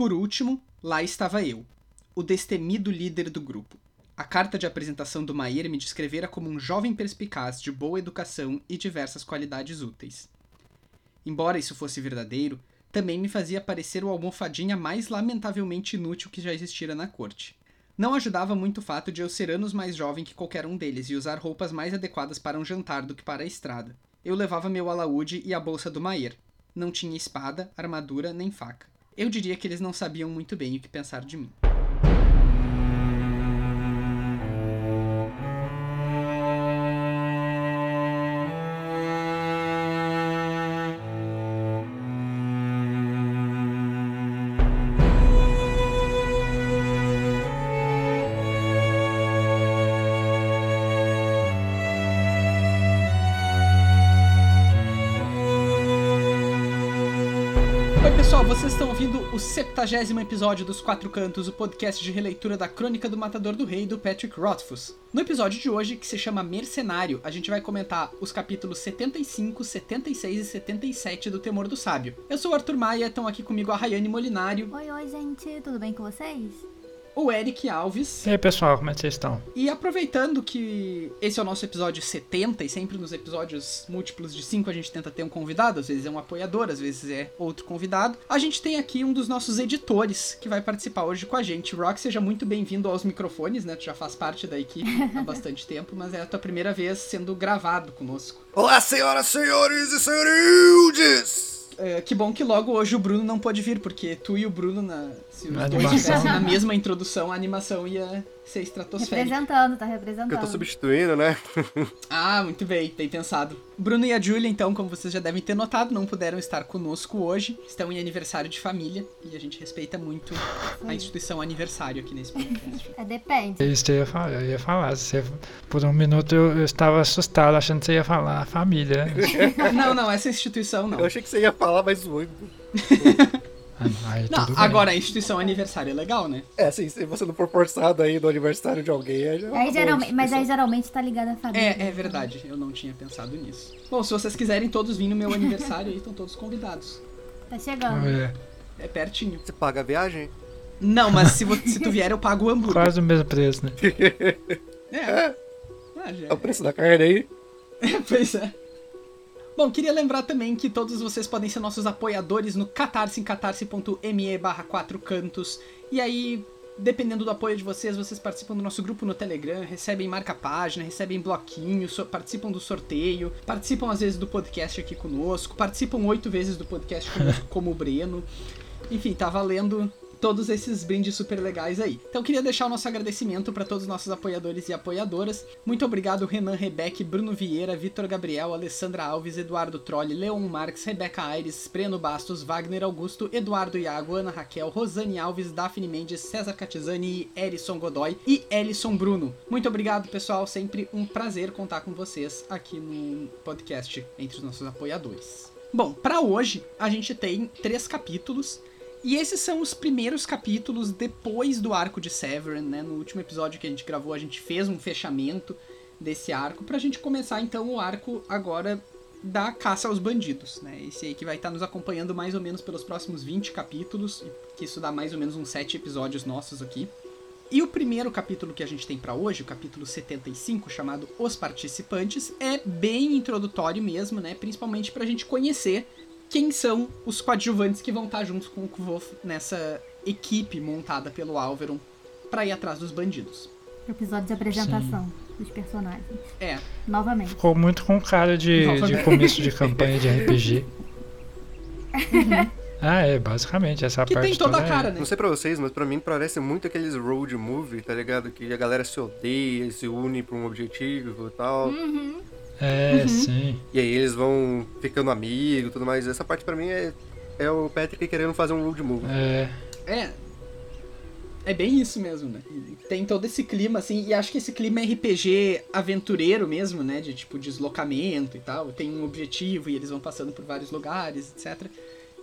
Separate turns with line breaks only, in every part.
Por último, lá estava eu, o destemido líder do grupo. A carta de apresentação do Maier me descrevera como um jovem perspicaz de boa educação e diversas qualidades úteis. Embora isso fosse verdadeiro, também me fazia parecer o almofadinha mais lamentavelmente inútil que já existira na corte. Não ajudava muito o fato de eu ser anos mais jovem que qualquer um deles e usar roupas mais adequadas para um jantar do que para a estrada. Eu levava meu alaúde e a bolsa do Maier. Não tinha espada, armadura nem faca. Eu diria que eles não sabiam muito bem o que pensar de mim. 70 episódio dos Quatro Cantos, o podcast de releitura da Crônica do Matador do Rei do Patrick Rothfuss. No episódio de hoje, que se chama Mercenário, a gente vai comentar os capítulos 75, 76 e 77 do Temor do Sábio. Eu sou o Arthur Maia, estão aqui comigo a Rayane Molinário,
Oi, oi, gente, tudo bem com vocês?
O Eric Alves.
E aí, pessoal, como é que vocês estão?
E aproveitando que esse é o nosso episódio 70, e sempre nos episódios múltiplos de 5 a gente tenta ter um convidado, às vezes é um apoiador, às vezes é outro convidado, a gente tem aqui um dos nossos editores que vai participar hoje com a gente. Rock, seja muito bem-vindo aos microfones, né? Tu já faz parte da equipe há bastante tempo, mas é a tua primeira vez sendo gravado conosco.
Olá, senhoras, senhores e senhorildes!
É, que bom que logo hoje o Bruno não pode vir, porque tu e o Bruno, na, se os
Na
dois na mesma introdução, a animação ia ser estratosférica.
Representando, tá representando.
eu tô substituindo, né?
Ah, muito bem, bem pensado. Bruno e a Julia, então, como vocês já devem ter notado, não puderam estar conosco hoje. Estão em aniversário de família e a gente respeita muito a instituição aniversário aqui nesse podcast.
É, depende.
É isso eu ia falar. Eu ia falar. Você, por um minuto eu, eu estava assustado, achando que você ia falar família.
não, não, essa instituição não.
Eu achei que você ia falar mais zoando.
Ah, Aí,
Não,
tudo bem.
agora a instituição aniversário é legal, né?
É, assim, se você não for forçado aí no aniversário de alguém, é
Aí,
boa
geralmente, mas aí geralmente tá ligado à família.
É, é verdade, eu não tinha pensado nisso. Bom, se vocês quiserem todos vir no meu aniversário aí, estão todos convidados.
Tá chegando.
É,
É pertinho.
Você paga a viagem?
Não, mas se, vo- se tu vier, eu pago o hambúrguer.
quase o mesmo preço, né?
É. Ah, já
É o preço da carne aí.
pois é. Bom, queria lembrar também que todos vocês podem ser nossos apoiadores no catarse em catarse.me barra 4 cantos. E aí, dependendo do apoio de vocês, vocês participam do nosso grupo no Telegram, recebem marca-página, recebem bloquinho, so- participam do sorteio, participam às vezes do podcast aqui conosco, participam oito vezes do podcast conosco como o Breno. Enfim, tá valendo todos esses brindes super legais aí. Então queria deixar o nosso agradecimento para todos os nossos apoiadores e apoiadoras. Muito obrigado Renan Rebeck, Bruno Vieira, Vitor Gabriel, Alessandra Alves, Eduardo Trolli, Leon Marques, Rebeca Aires, Breno Bastos, Wagner Augusto, Eduardo Iago, Ana Raquel, Rosane Alves, Daphne Mendes, César Catizani, Erison Godoy e Ellison Bruno. Muito obrigado, pessoal. Sempre um prazer contar com vocês aqui no podcast entre os nossos apoiadores. Bom, para hoje a gente tem três capítulos e esses são os primeiros capítulos depois do arco de Severin, né? No último episódio que a gente gravou, a gente fez um fechamento desse arco pra gente começar então o arco agora da caça aos bandidos, né? Esse aí que vai estar nos acompanhando mais ou menos pelos próximos 20 capítulos, que isso dá mais ou menos uns 7 episódios nossos aqui. E o primeiro capítulo que a gente tem pra hoje, o capítulo 75, chamado Os Participantes, é bem introdutório mesmo, né? Principalmente pra gente conhecer quem são os coadjuvantes que vão estar juntos com o Kvolf nessa equipe montada pelo Álvaro pra ir atrás dos bandidos.
Episódio de apresentação dos personagens.
É,
Novamente.
Ficou muito com cara de,
Novamente.
de começo de campanha de RPG. ah, é, basicamente, essa
que
parte
tem toda a
é-
cara, né?
Não sei pra vocês, mas pra mim parece muito aqueles road movie, tá ligado? Que a galera se odeia, se une pra um objetivo e tal.
É,
Uhum.
sim.
E aí eles vão ficando amigos e tudo mais. Essa parte pra mim é, é o Patrick querendo fazer um road movie.
É,
É. É bem isso mesmo, né? Tem todo esse clima, assim, e acho que esse clima é RPG aventureiro mesmo, né? De tipo deslocamento e tal. Tem um objetivo e eles vão passando por vários lugares, etc.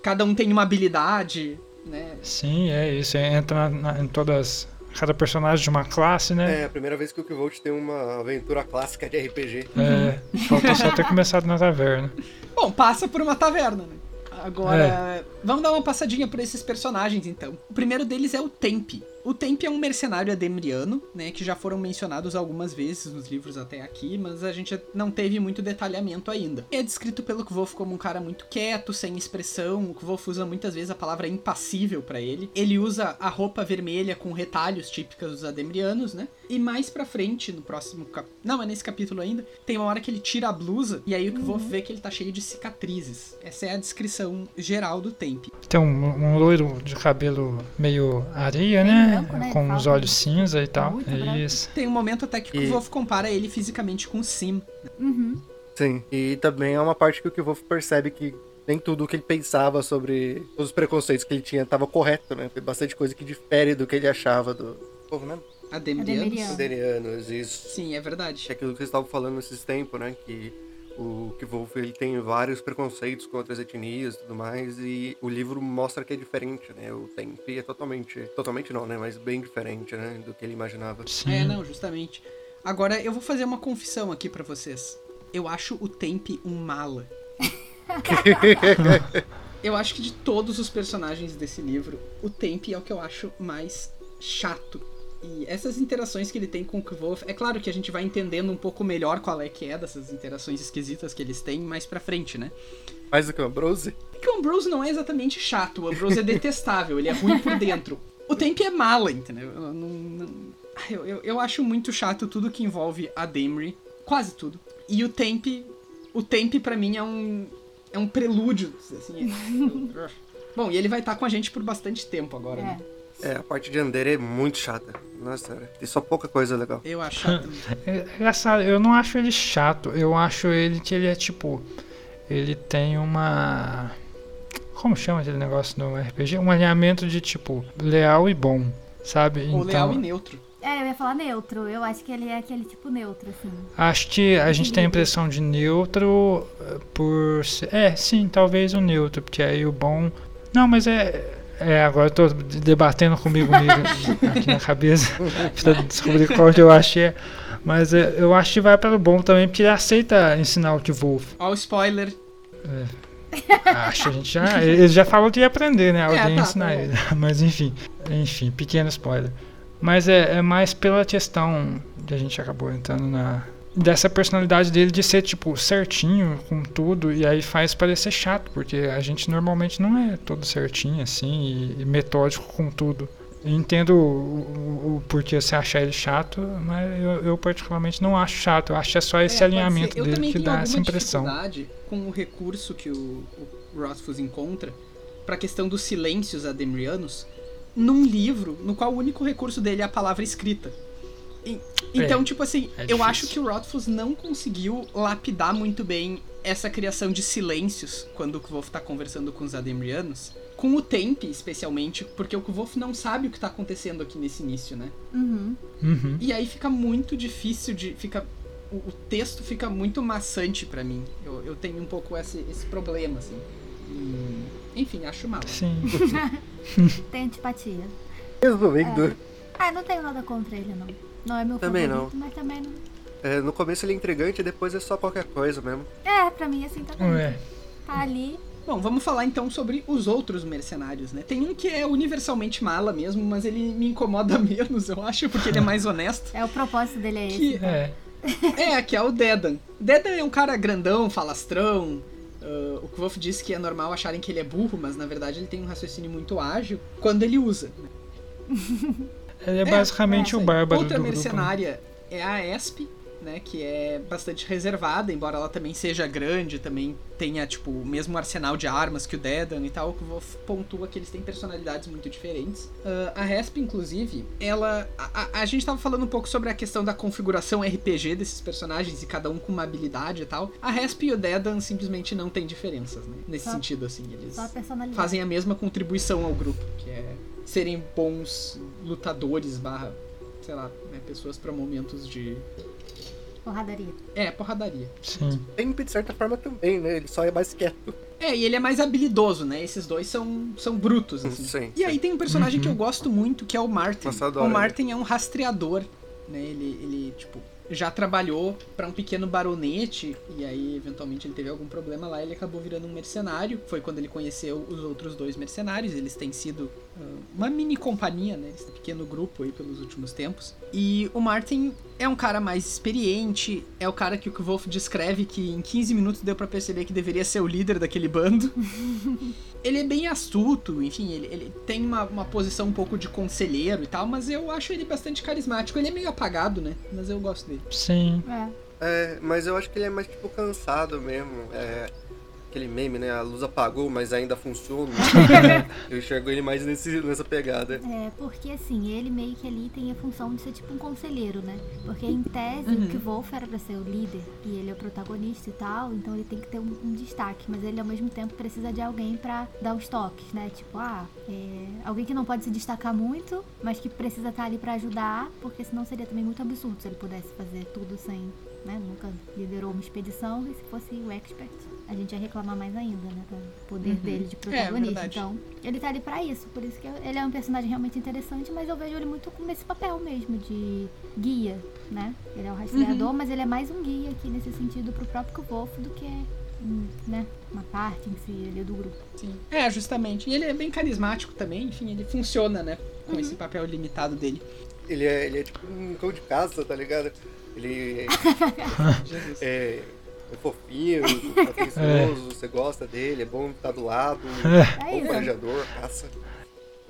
Cada um tem uma habilidade, né?
sim, é isso. Entra na- em todas. Cada personagem de uma classe, né?
É a primeira vez que o Kvolt tem uma aventura clássica de RPG.
É. Faltou só ter começado na taverna.
Bom, passa por uma taverna, né? Agora, vamos dar uma passadinha por esses personagens, então. O primeiro deles é o Tempe. O Tempe é um mercenário ademriano, né, que já foram mencionados algumas vezes nos livros até aqui, mas a gente não teve muito detalhamento ainda. É descrito pelo Kvolf como um cara muito quieto, sem expressão. O Kvolf usa muitas vezes a palavra impassível para ele. Ele usa a roupa vermelha com retalhos típicos dos ademrianos, né? E mais pra frente, no próximo cap... Não, é nesse capítulo ainda, tem uma hora que ele tira a blusa e aí o Kvolf vê que ele tá cheio de cicatrizes. Essa é a descrição geral do Tempe.
Tem um, um loiro de cabelo meio areia, né?
Branco, né?
Com os olhos cinza e tal.
Muito
É
branco.
isso.
Tem um momento até que o
E-
Kvolf compara ele fisicamente com o Sim.
Uhum.
Sim. E também é uma parte que o Kvolf percebe que nem tudo o que ele pensava sobre os preconceitos que ele tinha estava correto, né? Tem bastante coisa que difere do que ele achava do povo, né?
Ademrianos.
Ademriano.
Suderianos, isso.
Sim, é verdade.
É aquilo que vocês estavam falando nesses tempos, né? Que o Kvolf ele tem vários preconceitos contra as etnias e tudo mais, e o livro mostra que é diferente, né? O Tempe é totalmente. Totalmente não, né? Mas bem diferente, né? Do que ele imaginava.
Sim.
É, não, justamente. Agora, eu vou fazer uma confissão aqui pra vocês. Eu acho o Tempe um mala. eu acho que de todos os personagens desse livro, o Tempe é o que eu acho mais chato. E essas interações que ele tem com o Kvolf, é claro que a gente vai entendendo um pouco melhor qual é que é dessas interações esquisitas que eles têm mais pra frente, né?
Mais do que o Ambrose?
Porque o Ambrose não é exatamente chato, o Ambrose é detestável, ele é ruim por dentro. O Tempe é mala, entendeu? Eu, não- não- eu, eu, eu acho muito chato tudo que envolve a Demry, quase tudo. E o Tempe, o Tempe pra mim é um é um prelúdio, assim. é- Bom, e ele vai estar com a gente por bastante tempo agora, né?
É.
É, a parte de Andere é muito chata. Nossa, cara. Tem só pouca coisa legal.
Eu acho chato.
É engraçado, eu não acho ele chato, eu acho ele que ele é tipo. Ele tem uma. Como chama aquele negócio no RPG? Um alinhamento de tipo leal e bom, sabe?
Ou
então,
leal e neutro.
É, eu ia falar neutro. Eu acho que ele é aquele tipo neutro, assim.
acho que a gente tem a impressão de neutro eh, por. ser- É, sim, talvez o neutro, porque aí o bom. Não, mas é. É, agora eu tô debatendo comigo mesmo aqui na cabeça pra descobrir qual que eu achei. Mas é, eu acho que vai para o bom também, porque ele aceita ensinar o Wolf.
Ó, o spoiler.
Acho que a gente já. Ele já falou que ia aprender, né? Alguém
tá,
ensinar
tá
ele. Mas enfim. Enfim, pequeno spoiler. Mas é, é mais pela questão que a gente acabou entrando na. Dessa personalidade dele de ser, tipo, certinho com tudo, e aí faz parecer chato, porque a gente normalmente não é todo certinho, assim, e, e metódico com tudo. Eu entendo o, o, o porquê você achar ele chato, mas eu, eu particularmente não acho chato. Eu acho que é só esse
É,
alinhamento dele que dá essa impressão.
com o recurso que o, o Rothfuss encontra pra questão dos silêncios ademrianos num livro no qual o único recurso dele é a palavra escrita. E- então, tipo assim,
é
eu acho que o Rothfuss não conseguiu lapidar muito bem essa criação de silêncios quando o Kvolf tá conversando com os ademrianos. Com o Tempe, especialmente, porque o Kvolf não sabe o que tá acontecendo aqui nesse início, né?
Uhum.
Uhum.
E aí fica muito difícil de. Fica, o, o texto fica muito maçante pra mim. Eu, eu tenho um pouco esse, esse problema, assim. E, enfim, acho mal.
Sim.
Tem antipatia.
Resumindo,
Ah, não tenho nada contra ele, não. Não é meu
Também
favorito, mas também não.
é, no começo ele é intrigante, depois é só qualquer coisa mesmo.
É, pra mim assim também.
Ué.
Tá ali.
Bom, vamos falar então sobre os outros mercenários, né? Tem um que é universalmente mala mesmo, mas ele me incomoda menos, eu acho, porque ele é mais honesto.
É o propósito dele é esse.
Que
É.
é, que é o Dedan. Dedan é um cara grandão, falastrão. ah, o Kvolf disse que é normal acharem que ele é burro, mas na verdade ele tem um raciocínio muito ágil quando ele usa.
Ele é,
É,
basicamente
é,
o bárbaro
Outra
do grupo.
mercenária é a Esp, né? Que é bastante reservada, embora ela também seja grande, também tenha, tipo, o mesmo arsenal de armas que o Dedan e tal, que o Wolf pontua que eles têm personalidades muito diferentes. Ah, a Resp, inclusive, ela. A, a- a gente tava falando um pouco sobre a questão da configuração RPG desses personagens e cada um com uma habilidade e tal. A Resp e o Dedan simplesmente não tem diferenças, né? Nesse
Só-
sentido, assim. Eles
a
fazem a mesma contribuição ao grupo, que é serem bons lutadores barra, sei lá, né, pessoas pra momentos de...
Porradaria.
É, porradaria.
Sim.
Tempe, de certa forma, também, né? Ele só é mais quieto.
É, e ele é mais habilidoso, né? Esses dois são, são brutos, assim.
Sim,
E aí tem um personagem
Uhum.
que eu gosto muito, que é o Martin.
Nossa, adoro
o Martin é um rastreador, né? Ele, ele, tipo, já trabalhou para um pequeno baronete e aí eventualmente ele teve algum problema lá, ele acabou virando um mercenário. Foi quando ele conheceu os outros dois mercenários. Eles têm sido uma mini companhia, né? Esse pequeno grupo aí pelos últimos tempos. E o Martin é um cara mais experiente, é o cara que o Wolf descreve que em 15 minutos deu para perceber que deveria ser o líder daquele bando. ele é bem astuto, enfim, ele, ele tem uma, uma posição um pouco de conselheiro e tal, mas eu acho ele bastante carismático. Ele é meio apagado, né? Mas eu gosto dele.
Sim.
É.
É, mas eu acho que ele é mais, tipo, cansado mesmo. É, aquele meme, né? A luz apagou, mas ainda funciona. eu enxergo ele mais nesse, nessa pegada.
É, porque assim, ele meio que ali tem a função de ser tipo um conselheiro, né? Porque em tese,
Uhum.
o que Wolf era pra ser o líder e ele é o protagonista e tal, então ele tem que ter um, um destaque, mas ele ao mesmo tempo precisa de alguém pra dar os toques, né? Tipo, ah, é, alguém que não pode se destacar muito, mas que precisa estar ali pra ajudar, porque senão seria também muito absurdo se ele pudesse fazer tudo sem, né? Nunca liderou uma expedição e se fosse o expert, a gente ia reclamar mais ainda, né? Do poder
Uhum.
dele de
É,
protagonista.
verdade.
então, ele tá ali pra isso, por isso que ele é um personagem realmente interessante, mas eu vejo ele muito com esse papel mesmo de guia, né? Ele é um rastreador, mas ele é mais um guia aqui nesse sentido pro próprio Wolf do que, hum, né, uma parte em si ali do grupo.
Sim. É, justamente. E ele é bem carismático também, enfim, ele funciona, né? Com esse papel limitado dele.
Ele é, ele é tipo um cão de caça, tá ligado? Ele
Jesus.
é, é fofinho, atencioso, você gosta dele, é bom estar do lado,
É
bom
isso.
farejador, caça.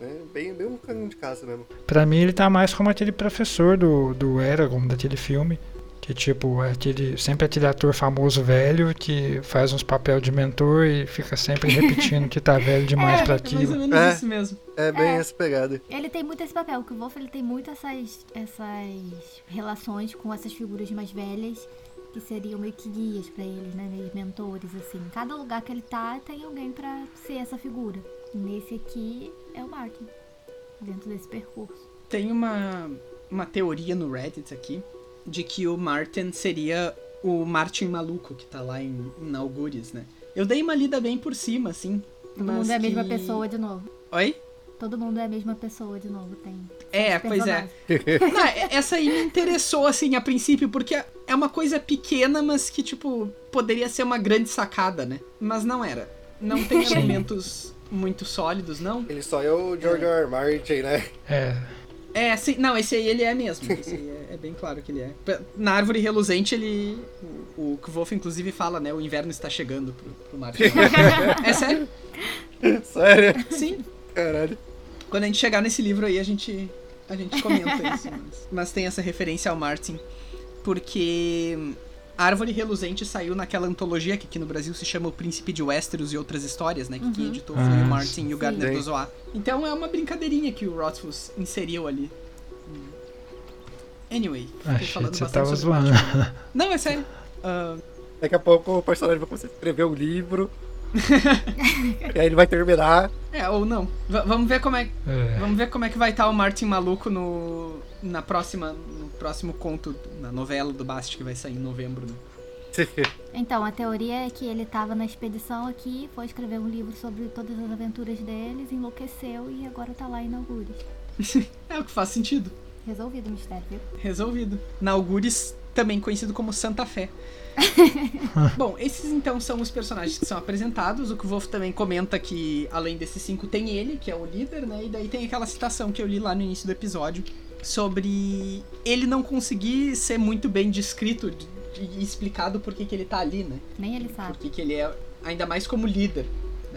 É, bem, bem um cão de caça mesmo.
Pra mim ele tá mais como aquele professor do, do Eragon, daquele filme. Que tipo, é aquele, sempre aquele ator famoso velho que faz uns papel de mentor e fica sempre repetindo que tá velho demais pra
É mais ou
aquilo.
menos
É.
isso mesmo.
É bem essa pegada.
Ele tem muito esse papel, que o Wolf ele tem muito essas, essas relações com essas figuras mais velhas que seriam meio que guias pra eles, né? Meio mentores, assim. Cada lugar que ele tá tem alguém pra ser essa figura. Nesse aqui é o Martin, dentro desse percurso.
Tem uma, uma teoria no Reddit aqui de que o Martin seria o Martin maluco que tá lá em, em Algures, né? Eu dei uma lida bem por cima, assim.
Todo mundo é a mesma
que-
pessoa de novo.
Oi?
Todo mundo é a mesma pessoa de novo, tem.
É, pois é. Não, é- essa aí me interessou, assim, a princípio, porque é uma coisa pequena, mas que, tipo, poderia ser uma grande sacada, né? Mas não era. Não tem
Sim.
elementos muito sólidos, não.
Ele só é o George R. R. Martin, né?
É,
É, sim, não, esse aí ele é mesmo. Esse aí é, é bem claro que ele é. Na árvore reluzente, ele. O, o Kvolf, inclusive, fala, né? O inverno está chegando pro, pro Martin. é sério?
Sério?
Sim.
Caralho.
Quando a gente chegar nesse livro aí, a gente, a gente comenta isso. Mas, mas tem essa referência ao Martin. Porque Árvore Reluzente saiu naquela antologia que aqui no Brasil se chama O Príncipe de Westeros e Outras Histórias, né? Que quem editou foi
Ah,
o Martin e o Gardner
Sim.
Dozois. Então é uma brincadeirinha que o Rothfuss inseriu ali. Anyway, fiquei
achei
falando
que você
bastante
tava
o
zoando.
Não, é sério. Ah,
Daqui a pouco o personagem vai começar a escrever um livro. e aí ele vai terminar.
é, ou não. V- vamos ver como é,
É.
Vamos ver como é que vai estar o Martin maluco no na próxima no próximo conto na novela do Bast que vai sair em novembro. Né?
Então, a teoria é que ele tava na expedição aqui, foi escrever um livro sobre todas as aventuras deles, enlouqueceu e agora tá lá em Algures.
É o que faz sentido.
Resolvido o mistério, viu?
Resolvido. Na Algures, também conhecido como Santa Fé. Bom, esses então são os personagens que são apresentados. O que o Wolf também comenta que, além desses cinco, tem ele, que é o líder, né? E daí tem aquela citação que eu li lá no início do episódio sobre ele não conseguir ser muito bem descrito de- e explicado por que que ele tá ali, né?
Nem ele sabe.
Porque que ele é ainda mais como líder,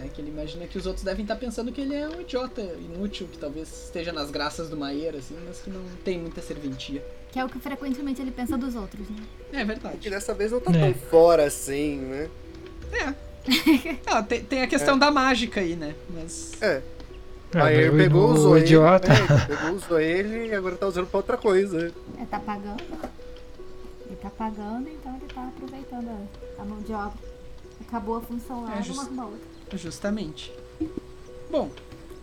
né? Que ele imagina que os outros devem estar pensando que ele é um idiota inútil, que talvez esteja nas graças do Maieira, assim, mas que não tem muita serventia.
Que é o que frequentemente ele pensa dos outros, né?
É
Que
verdade.
dessa vez não tá
É.
tão fora assim, né?
É. Ah, tem, tem a questão da mágica aí, né? Mas.
É.
É,
aí
mas
ele
o-
pegou,
o
usou
idiota.
ele. É, pegou, usou ele e agora tá usando pra outra coisa.
Ele tá pagando. Ele tá pagando, então ele tá aproveitando a, mão de obra. Acabou a função lá,
É,
vamos
just-
arrumar outra.
Justamente. Bom,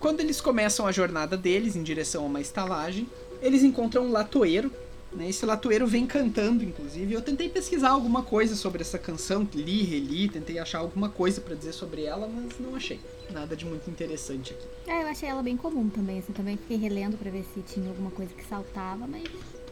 quando eles começam a jornada deles em direção a uma estalagem, eles encontram um latoeiro. Né? Esse latoeiro vem cantando, inclusive. Eu tentei pesquisar alguma coisa sobre essa canção, li, reli, tentei achar alguma coisa pra dizer sobre ela, mas não achei. Nada de muito interessante aqui.
É, eu achei ela bem comum também, assim, também fiquei relendo pra ver se tinha alguma coisa que saltava, mas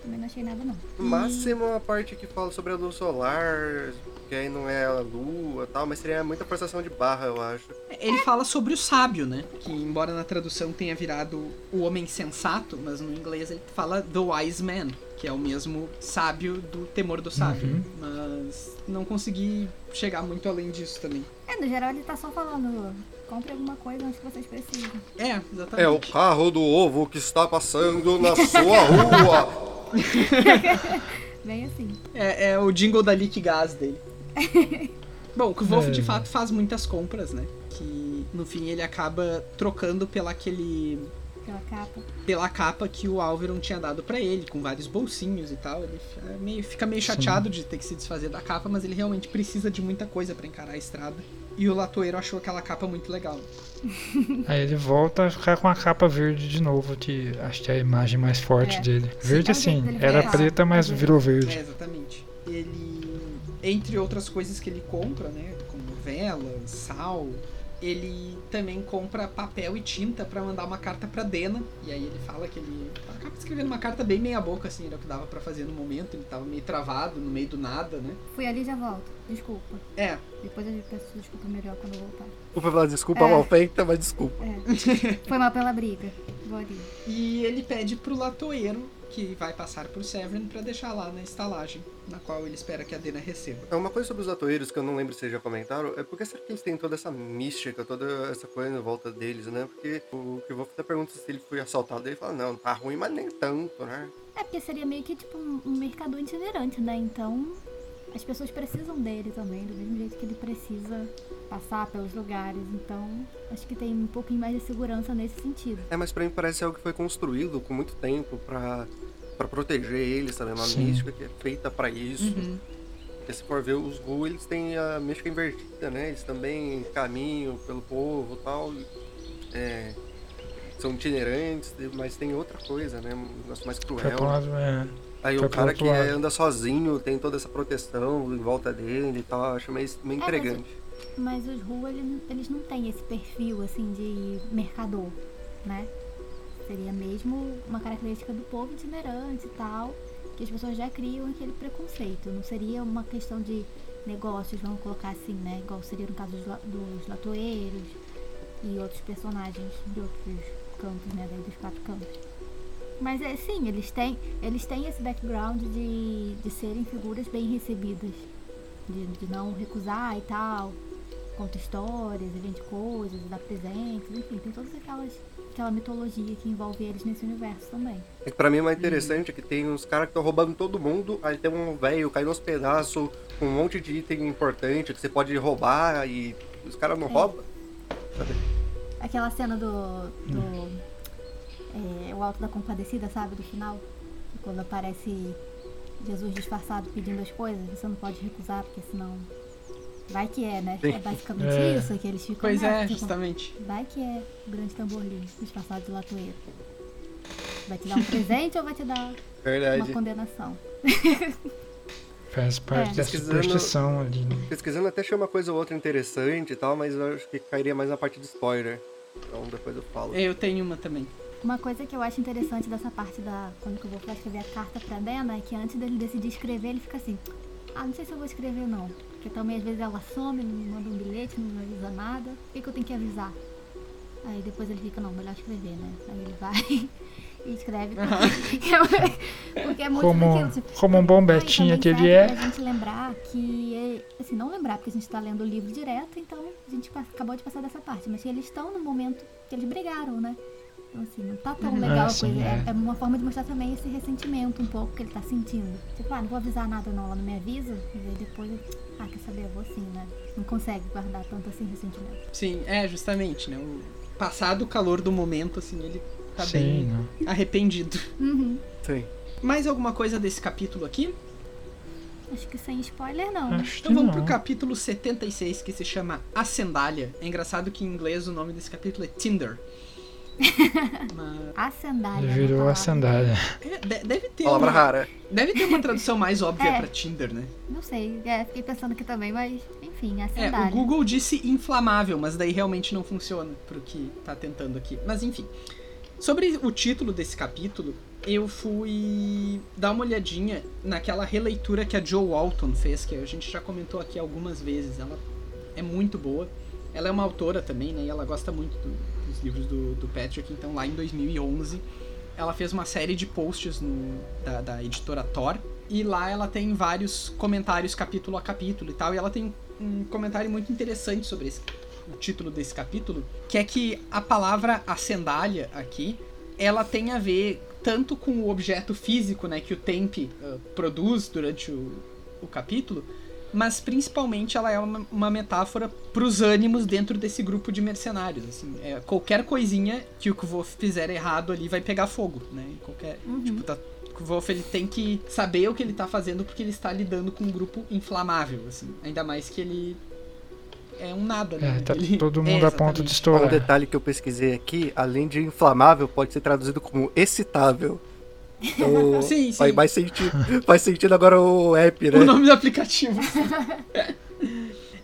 Também não achei nada, não.
Máximo a parte que fala sobre a luz solar, que aí não é a lua e tal, mas seria muita forçação de barra, eu acho.
Ele fala sobre o sábio, né? Que embora na tradução tenha virado o homem sensato, mas no inglês ele fala the wise man, que é o mesmo sábio do temor do sábio.
Uhum.
Mas não consegui chegar muito além disso também.
É, no geral ele tá só falando, compre alguma coisa antes que vocês precisem.
É, exatamente.
É o carro do ovo que está passando na sua rua.
Bem assim.
É, é o jingle da Lick Gas dele. Bom, que o Wolf
É.
de fato faz muitas compras, né? Que no fim ele acaba trocando pela aquele.
Pela capa.
pela capa que o Alveron tinha dado pra ele, com vários bolsinhos e tal. Ele fica meio, fica meio chateado de ter que se desfazer da capa, mas ele realmente precisa de muita coisa pra encarar a estrada. E o latoeiro achou aquela capa muito legal.
Aí ele volta a ficar com a capa verde de novo, que acho que é a imagem mais forte
É.
dele.
Sim,
Verde
é o
assim, era preta, mas
É.
virou
É,
verde.
exatamente. Ele, entre outras coisas que ele compra, né, como velas, sal, ele também compra papel e tinta pra mandar uma carta pra Dena. E aí ele fala que ele acaba escrevendo uma carta bem meia boca, assim, era o que dava pra fazer no momento. Ele tava meio travado, no meio do nada, né?
Fui ali e já volto. Desculpa.
É,
Depois eu peço desculpa melhor quando eu voltar.
Desculpa pela desculpa
É.
mal feita, mas desculpa.
É. Foi mal pela briga.
E ele pede pro latoeiro que vai passar por Severin pra deixar lá na estalagem, na qual ele espera que a Dena receba.
É Uma coisa sobre os atoeiros que eu não lembro se vocês já comentaram, é porque será que eles têm toda essa mística, toda essa coisa em volta deles, né? Porque o que eu vou até pergunta se ele foi assaltado, ele fala, não, tá ruim, mas nem tanto, né?
É porque seria meio que tipo um um mercador itinerante, né? Então as pessoas precisam dele também, do mesmo jeito que ele precisa passar pelos lugares. Então acho que tem um pouquinho mais de segurança nesse sentido.
É, mas pra mim parece algo que foi construído com muito tempo pra, pra proteger eles, sabe? Uma
Sim.
mística que é feita pra isso.
Uhum.
Porque se for ver, os Gu, eles têm a mística invertida, né? Eles também caminham pelo povo e tal. É, são itinerantes, mas tem outra coisa, né? Um negócio mais cruel.
lado, é.
Aí o cara que é- anda sozinho tem toda essa proteção em volta dele e tal, acho meio, meio
É, mas
intrigante.
Mas os Ru, eles, eles não têm esse perfil assim de mercador, né? Seria mesmo uma característica do povo itinerante e tal, que as pessoas já criam aquele preconceito. Não seria uma questão de negócios, vamos colocar assim, né? Igual seria no caso dos, la- dos latoeiros e outros personagens de outros cantos, né? Daí dos quatro cantos. Mas é sim, eles têm, eles têm esse background de, de serem figuras bem recebidas. De, de não recusar e tal. Conta histórias, vende coisas, dá presentes, enfim, tem todas aquelas aquela mitologia que envolve eles nesse universo também.
É que pra mim o mais interessante é que tem uns caras que estão roubando todo mundo, aí tem um velho caindo aos pedaços com um monte de item importante que você pode roubar e os caras não
É.
roubam.
Aquela cena do. do é, o Alto da Compadecida, sabe? Do final. Quando aparece Jesus disfarçado pedindo as coisas, você não pode recusar, porque senão. Vai que é, né?
Sim.
É basicamente
É.
isso que eles ficam.
Pois
né,
é,
tipo,
justamente.
Vai que é o grande tamborlim disfarçado de latoeiro. Vai te dar um presente ou vai te dar uma
Verdade.
condenação?
Faz parte
É.
da
Pesquisando-
superstição ali, né?
Pesquisando até achei uma coisa ou outra interessante e tal, mas eu acho que cairia mais na parte de spoiler. Então depois eu falo.
Eu tenho uma também.
Uma coisa que eu acho interessante dessa parte da. Quando que eu vou pra escrever a carta pra Dena é que antes dele decidir escrever, ele fica assim. Ah, não sei se eu vou escrever não. Porque também às vezes ela some, não me manda um bilhete, não me avisa nada. Por que, que eu tenho que avisar? Aí depois ele fica, não, melhor escrever, né? Aí ele vai e escreve. Porque, porque é muito
Como,
daquilo, tipo,
como um bom Betinha que ele é.
Pra gente lembrar que, é- assim, não lembrar porque a gente tá lendo o livro direto, então a gente acabou de passar dessa parte, mas que eles estão no momento que eles brigaram, né? Então, assim, não tá tão legal
Ah,
a
sim,
coisa. É.
é.
uma forma de mostrar também esse ressentimento um pouco que ele tá sentindo. Tipo, ah, não vou avisar nada não, ela não me avisa. E aí depois, ah, quer saber, eu vou sim, né? Não consegue guardar tanto assim ressentimento.
Sim, é, justamente, né? O passado o calor do momento, assim, ele tá
Sim,
bem
não.
arrependido.
Uhum.
Sim.
Mais alguma coisa desse capítulo aqui?
Acho que sem spoiler não. né?
Então vamos
não.
pro capítulo 76, que se chama A Sandália. É engraçado que em inglês o nome desse capítulo é Tinder. Mas,
A sandália. É
virou a sandália.
é, de- deve ter
Palavra
uma,
rara.
deve ter uma tradução mais óbvia
É.
pra Tinder, né?
Não sei, é, fiquei pensando aqui também, mas enfim, a
É,
sandália.
o Google disse inflamável, mas daí realmente não funciona pro que tá tentando aqui. Mas enfim. Sobre o título desse capítulo, eu fui dar uma olhadinha naquela releitura que a Joe Walton fez, que a gente já comentou aqui algumas vezes. Ela é muito boa. Ela é uma autora também, né? E ela gosta muito do, dos livros do, do Patrick. Então, lá em 2011, ela fez uma série de posts no, da, da editora Thor. E lá ela tem vários comentários capítulo a capítulo e tal. E ela tem um comentário muito interessante sobre esse, o título desse capítulo, que é que a palavra a sandália aqui, ela tem a ver tanto com o objeto físico, né, que o Temp uh, produz durante o, o capítulo, mas principalmente ela é uma, uma metáfora para os ânimos dentro desse grupo de mercenários. Assim, é, qualquer coisinha que o Kvolf fizer errado ali vai pegar fogo, né? Qualquer,
Uhum.
tipo, tá, o Kvolf ele tem que saber o que ele tá fazendo porque ele está lidando com um grupo inflamável, assim. Ainda mais que ele é um nada, né?
É, tá
Ele-
todo
é,
mundo a ponto de
exatamente.
Um
estourar.
detalhe que eu pesquisei aqui, além de inflamável, pode ser traduzido como excitável. Então,
Sim,
Faz,
sim.
mais sentido, faz sentido agora o app, né?
O nome do aplicativo.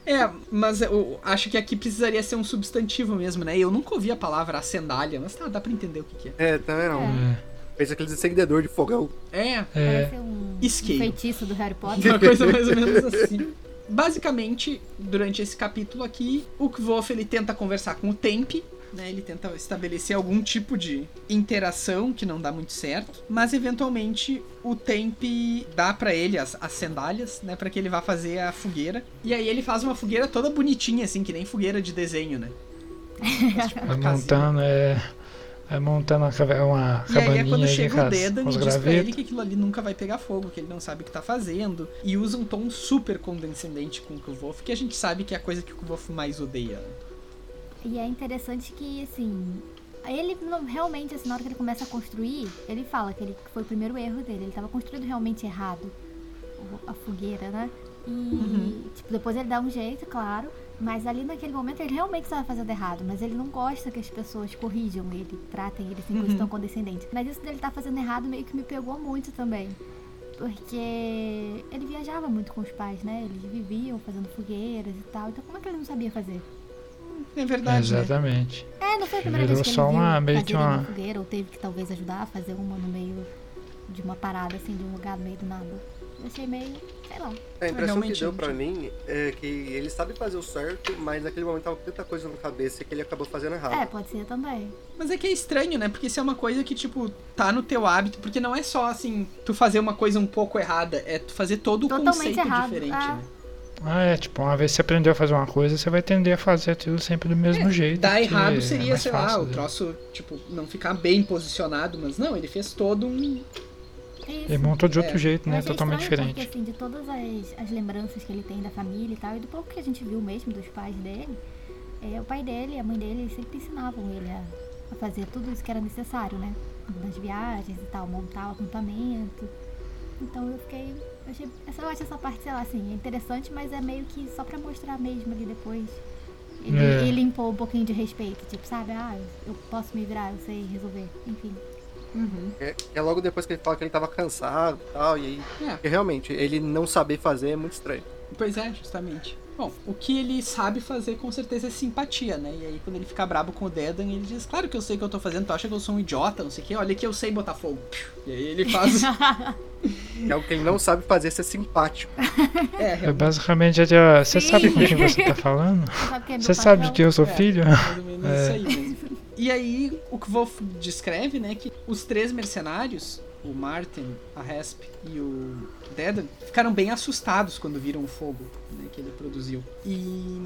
É, mas eu acho que aqui precisaria ser um substantivo mesmo, né? Eu nunca ouvi a palavra sandália, mas tá, dá pra entender o que, que é.
É, também não.
É,
Pensa aqueles acendedor de fogão.
É,
é,
Parece um, um feitiço do Harry Potter.
uma coisa mais ou menos assim. Basicamente, durante esse capítulo aqui, o Kvolf ele tenta conversar com o Temp, né? Ele tenta estabelecer algum tipo de interação que não dá muito certo, mas eventualmente o Temp dá pra ele as, as sandálias, né, Pra que ele vá fazer a fogueira. E aí ele faz uma fogueira toda bonitinha assim, que nem fogueira de desenho, né? Faz, tipo, casinha.
montando, é. Vai montando uma, uma
E aí é quando chega o
as-
Dedan e diz pra ele que aquilo ali nunca vai pegar fogo, que ele não sabe o que tá fazendo. E usa um tom super condescendente com o Kvolf, que a gente sabe que é a coisa que o Kvolf mais odeia.
E é interessante que, assim, ele não- realmente, assim, na hora que ele começa a construir, ele fala que, ele, que foi o primeiro erro dele. Ele estava construindo realmente errado a fogueira, né? E, tipo, depois ele dá um jeito, claro. Mas ali naquele momento ele realmente estava fazendo errado. Mas ele não gosta que as pessoas corrijam ele, tratem ele assim, com
Uhum.
tão condescendente. Mas isso dele estar fazendo errado meio que me pegou muito também. Porque ele viajava muito com os pais, né? Eles viviam fazendo fogueiras e tal. Então como é que ele não sabia fazer?
É verdade, né?
Exatamente.
É, não foi a primeira
Virou
vez que
só
ele
uma-
viu
meio que uma-
uma fogueira ou teve que talvez ajudar a fazer uma no meio de uma parada, assim, de um lugar no meio do nada. Eu achei meio, sei lá.
A impressão que deu pra mim é que ele sabe fazer o certo, mas naquele momento tava com tanta coisa na cabeça que ele acabou fazendo errado.
É, pode ser também.
Mas é que é estranho, né? Porque isso é uma coisa que, tipo, tá no teu hábito. Porque não é só, assim, tu fazer uma coisa um pouco errada. É tu fazer todo o
Totalmente
conceito
errado,
diferente,
é.
né?
Ah, é, tipo, uma vez que você aprendeu a fazer uma coisa, você vai tender a fazer aquilo sempre do mesmo jeito.
Dar errado
é
seria,
mais
sei lá, o
né?
troço, tipo, não ficar bem posicionado. Mas não, ele fez todo um...
Ele montou de outro
É.
jeito, né?
achei
Totalmente diferente.
Porque, assim, de todas as, as lembranças que ele tem da família e tal, e do pouco que a gente viu mesmo dos pais dele, é, o pai dele e a mãe dele sempre ensinavam ele a, a fazer tudo isso que era necessário, né? Nas viagens e tal, montar o acampamento. Então eu fiquei. Eu, achei, essa- eu acho essa parte, sei lá, assim, é interessante, mas é meio que só pra mostrar mesmo ali depois. Ele,
É.
ele impôs um pouquinho de respeito, tipo, sabe? Ah, eu posso me virar, eu sei resolver. Enfim.
Uhum.
É, é logo depois que ele fala que ele tava cansado e tal, e aí.
É.
Porque realmente, ele não saber fazer é muito estranho.
Pois é, justamente. Bom, o que ele sabe fazer com certeza é simpatia, né? E aí quando ele fica brabo com o Dedan, ele diz, claro que eu sei o que eu tô fazendo, tu acha que eu sou um idiota, não sei o quê, olha que eu sei botar fogo. E aí ele faz.
É algo que ele não sabe fazer ser simpático.
é,
É
realmente,
basicamente, é, você
Sim.
sabe com quem você tá falando?
Você sabe, que meu
Você sabe de
patrão?
que eu sou
É.
filho?
mais ou menos
É.
isso aí mesmo. E aí o Kvolf descreve, né, que os três mercenários, o Martin, a Hasp e o Dedan, ficaram bem assustados quando viram o fogo né, que ele produziu. E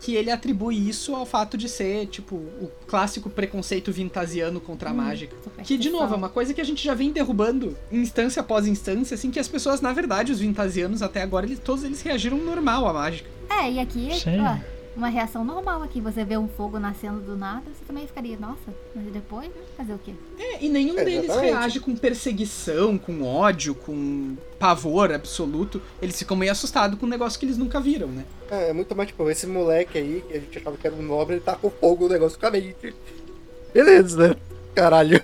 que ele atribui isso ao fato de ser, tipo, o clássico preconceito vintasiano contra a mágica. Que, de novo, é uma coisa que a gente já vem derrubando instância após instância, assim, que as pessoas, na verdade, os vintasianos até agora, eles, todos eles reagiram normal à mágica.
É, e aqui,
Sim.
ó, uma reação normal aqui. Você vê um fogo nascendo do nada, você também ficaria, nossa, mas depois, né? fazer o quê?
É, e nenhum
É,
deles reage com perseguição, com ódio, com pavor absoluto. Eles ficam meio assustados com um negócio que eles nunca viram, né?
É, é muito mais tipo, esse moleque aí, que a gente achava que era um nobre, ele tá com fogo no negócio com a mente. Beleza, né? Caralho.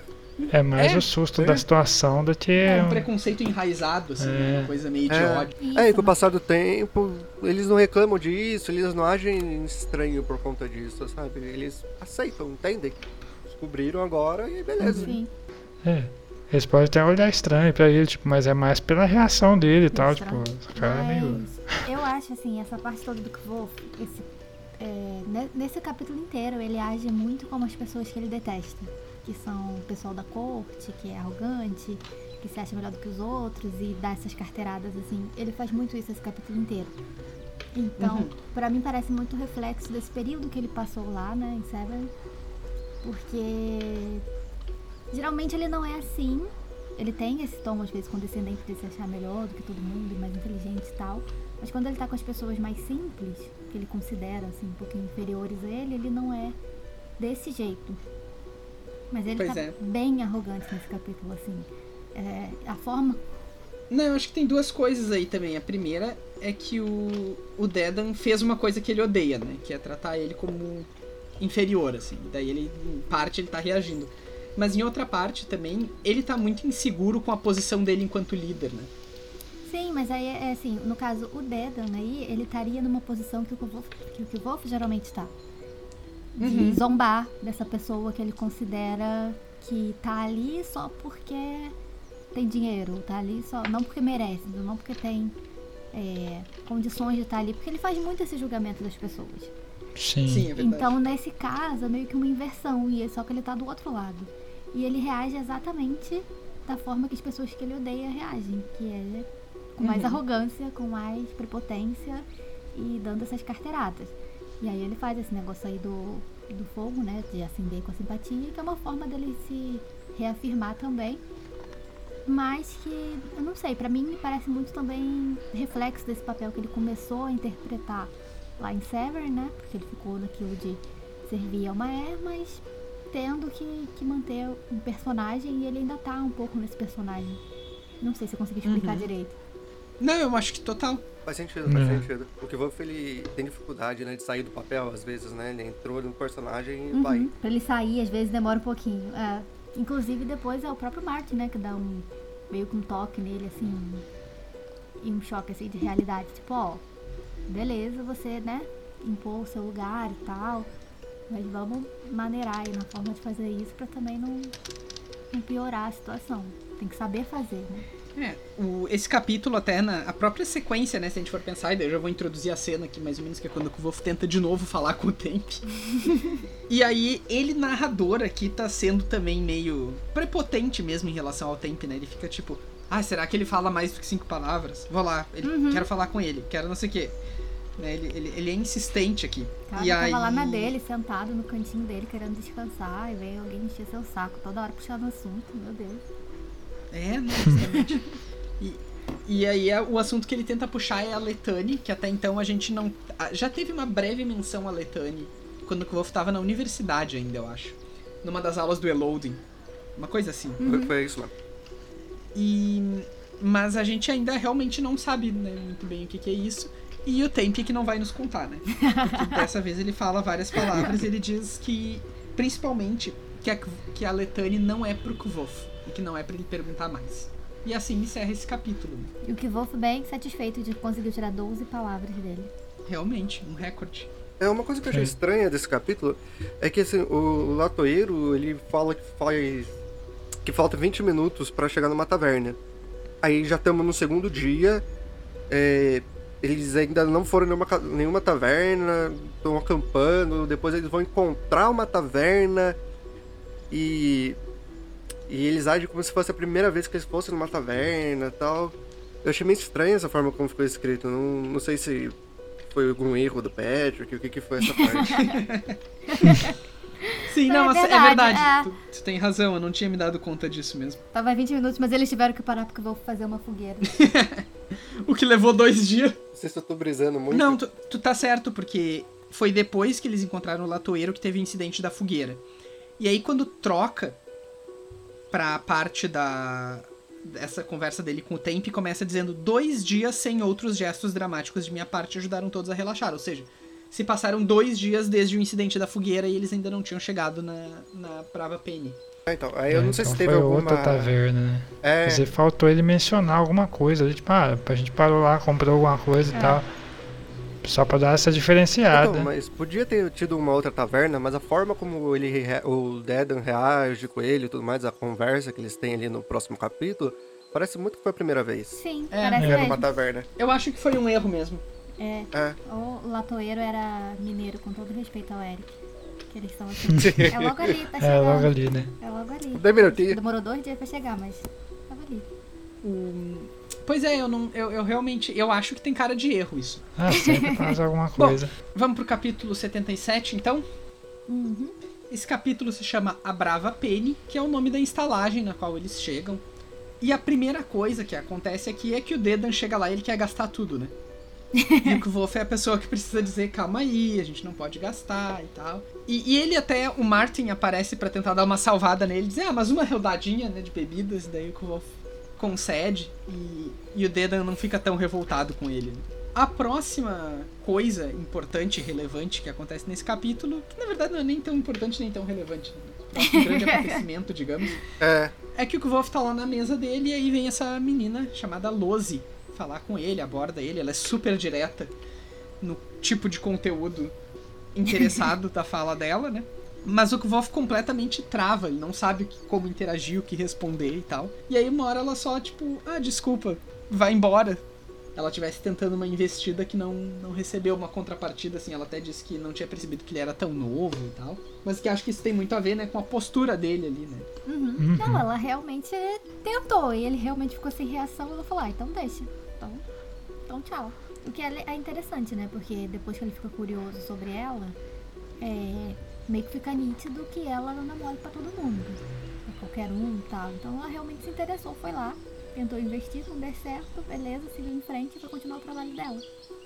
É mais
É.
o susto
É.
da situação do que.
É um preconceito enraizado, assim,
É.
né? uma coisa meio de
É.
ódio.
Isso,
É, e com o
né?
passar do tempo, eles não reclamam disso, eles não agem estranho por conta disso, sabe? Eles aceitam, entendem. Descobriram agora e beleza.
Sim.
É. Eles podem até olhar estranho pra ele, tipo, mas é mais pela reação dele e tal,
Estranho.
tipo, esse cara é meio.
Mas eu acho assim, essa parte toda do Kvolf, esse, é, ne- nesse capítulo inteiro, ele age muito como as pessoas que ele detesta. Que são o pessoal da corte, que é arrogante, que se acha melhor do que os outros e dá essas carteiradas assim. Ele faz muito isso esse capítulo inteiro. Então,
Uhum.
pra mim parece muito reflexo desse período que ele passou lá, né, em Severn. Porque geralmente ele não é assim. Ele tem esse tom, às vezes, condescendente de se achar melhor do que todo mundo, mais inteligente e tal. Mas quando ele tá com as pessoas mais simples, que ele considera, assim, um pouquinho inferiores a ele, ele não é desse jeito. Mas ele
Pois
tá
é.
bem arrogante nesse capítulo, assim. É, a forma.
Não, eu acho que tem duas coisas aí também. A primeira é que o, o Dedan fez uma coisa que ele odeia, né? Que é tratar ele como inferior, assim. Daí ele, em parte, ele tá reagindo. Mas em outra parte também, ele tá muito inseguro com a posição dele enquanto líder, né?
Sim, mas aí é assim, no caso, o Dedan aí, ele estaria numa posição que o Kvolf, que o Kvolf geralmente tá. De
Uhum.
zombar dessa pessoa que ele considera que tá ali só porque tem dinheiro, tá ali só. Não porque merece, não porque tem é, condições de estar ali, porque ele faz muito esse julgamento das pessoas.
Sim.
Sim, é verdade.
Então, nesse caso, é meio que uma inversão, e é só que ele tá do outro lado. E ele reage exatamente da forma que as pessoas que ele odeia reagem, que é com mais
Uhum.
arrogância, com mais prepotência e dando essas carteiradas. E aí ele faz esse negócio aí do, do fogo, né, de acender com a simpatia, que é uma forma dele se reafirmar também. Mas que, eu não sei, pra mim me parece muito também reflexo desse papel que ele começou a interpretar lá em Severn, né? Porque ele ficou naquilo de servir ao Maer, mas tendo que, que manter um personagem e ele ainda tá um pouco nesse personagem. Não sei se eu consegui explicar
Uhum.
direito.
Não, eu acho que total.
Faz sentido, faz
É.
sentido. O Kvolf, ele tem dificuldade, né, de sair do papel, às vezes, né? Ele entrou no personagem e
Uhum.
vai.
Pra ele sair, às vezes demora um pouquinho. É. Inclusive depois é o próprio Martin, né, que dá um meio que um toque nele, assim, e um choque assim de realidade. Tipo, ó, beleza, você, né, impor o seu lugar e tal. Mas vamos maneirar aí na forma de fazer isso pra também não, não piorar a situação. Tem que saber fazer, né?
É, o, esse capítulo até, na, a própria sequência, né, se a gente for pensar, e daí eu já vou introduzir a cena aqui mais ou menos, que é quando o Wolf tenta de novo falar com o Temp. e aí, ele, narrador aqui, tá sendo também meio prepotente mesmo em relação ao Temp, né, ele fica tipo, ah, será que ele fala mais do que cinco palavras? Vou lá, ele,
Uhum.
quero falar com ele, quero não sei o quê. Né, ele, ele, ele é insistente aqui.
Cara,
e
tava
aí...
lá na dele, sentado no cantinho dele, querendo descansar, e veio alguém encher seu saco toda hora puxando assunto, meu Deus.
É, não, justamente. e, e aí é- o assunto que ele tenta puxar é a Letane, que até então a gente não. Já teve uma breve menção a Letane quando o Wolf tava na universidade ainda, eu acho. Numa das aulas do Eloding. Uma coisa assim.
Foi, foi isso mesmo.
E. Mas a gente ainda realmente não sabe né, muito bem o que, que é isso. E o Temp que não vai nos contar, né? Porque dessa vez ele fala várias palavras e ele diz que, principalmente, que a, que a Letane não é pro Kvof. E que não é pra ele perguntar mais. E assim encerra esse capítulo.
E o Kvolf bem satisfeito de conseguir tirar 12 palavras dele.
Realmente, um recorde.
É uma coisa que eu achei estranha desse capítulo é que assim, o latoeiro ele fala que faz que falta 20 minutos pra chegar numa taverna. Aí já estamos no segundo dia. é, eles ainda não foram em nenhuma, nenhuma taverna, estão acampando. Depois eles vão encontrar uma taverna e e eles agem como se fosse a primeira vez que eles fossem numa taverna, e tal. Eu achei meio estranho essa forma como ficou escrito. Não, não sei se foi algum erro do Patrick, o que, que foi essa parte.
Sim,
É
não, mas é
verdade,
verdade.
é.
Tu, tu tem razão, eu não tinha me dado conta disso mesmo.
Tava 20 minutos, mas eles tiveram que parar porque eu vou fazer uma fogueira.
O que levou dois dias.
Não sei se eu tô brisando muito.
Não, tu, tu tá certo, porque foi depois que eles encontraram o latoeiro que teve o incidente da fogueira. E aí quando troca pra parte da dessa conversa dele com o Temp, começa dizendo dois dias sem outros gestos dramáticos de minha parte ajudaram todos a relaxar. Ou seja, se passaram dois dias desde o incidente da fogueira e eles ainda não tinham chegado na, na Prava Penny.
Ah, então, aí eu não sei
então
se teve
foi
alguma.
outra taverna, né?
É,
Quer dizer, faltou ele mencionar alguma coisa. Tipo, ah, a gente parou lá, comprou alguma coisa
É.
e tal. Só pra dar essa diferenciada.
Então, mas podia ter tido uma outra taverna, mas a forma como ele o Dedan reage com ele e tudo mais, a conversa que eles têm ali no próximo capítulo, parece muito que foi a primeira vez.
Sim,
É,
parece
é.
Era uma taverna.
Eu acho que foi um erro mesmo.
É,
É.
o Latoeiro era mineiro, com todo respeito ao Eric. Que eles são assim. é logo ali, tá
É,
chegando.
logo ali, né?
É logo ali. Demorou dois dias pra chegar, mas tava ali.
O- Pois é, eu não. Eu, eu realmente. Eu acho que tem cara de erro isso.
Ah, sempre faz alguma
Bom.
coisa.
Vamos pro capítulo 77, então?
Uhum.
Esse capítulo se chama A Brava Penny, que é o nome da estalagem na qual eles chegam. E a primeira coisa que acontece aqui é que o Dedan chega lá e ele quer gastar tudo, né? e o Kvolf é a pessoa que precisa dizer, calma aí, a gente não pode gastar e tal. E, e ele até, o Martin aparece pra tentar dar uma salvada nele, dizer, ah, mas uma rodadinha, né, de bebidas, e daí o Kvolf concede e, e o Dedan não fica tão revoltado com ele. né? A próxima coisa importante e relevante que acontece nesse capítulo, que na verdade não é nem tão importante nem tão relevante, né? o próximo grande acontecimento, digamos,
É.
é que o Kvolf tá lá na mesa dele e aí vem essa menina chamada Lose falar com ele, aborda ele, ela é super direta no tipo de conteúdo interessado da fala dela, né? Mas o Kvolf completamente trava, ele não sabe como interagir, o que responder e tal. E aí uma hora ela só, tipo, ah, desculpa, vai embora. Ela tivesse tentando uma investida que não, não recebeu uma contrapartida, assim, ela até disse que não tinha percebido que ele era tão novo e tal. Mas que acho que isso tem muito a ver, né, com a postura dele ali, né?
Uhum.
Uhum.
Não, ela realmente tentou e ele realmente ficou sem reação. Ela falou: ah, então deixa. Então, então tchau. O que é, é interessante, né? Porque depois que ele fica curioso sobre ela, é, meio que fica nítido que ela não namora pra todo mundo. Pra qualquer um e tal. Então ela realmente se interessou, foi lá, tentou investir, não deu certo, beleza, seguiu em frente foi continuar o trabalho dela.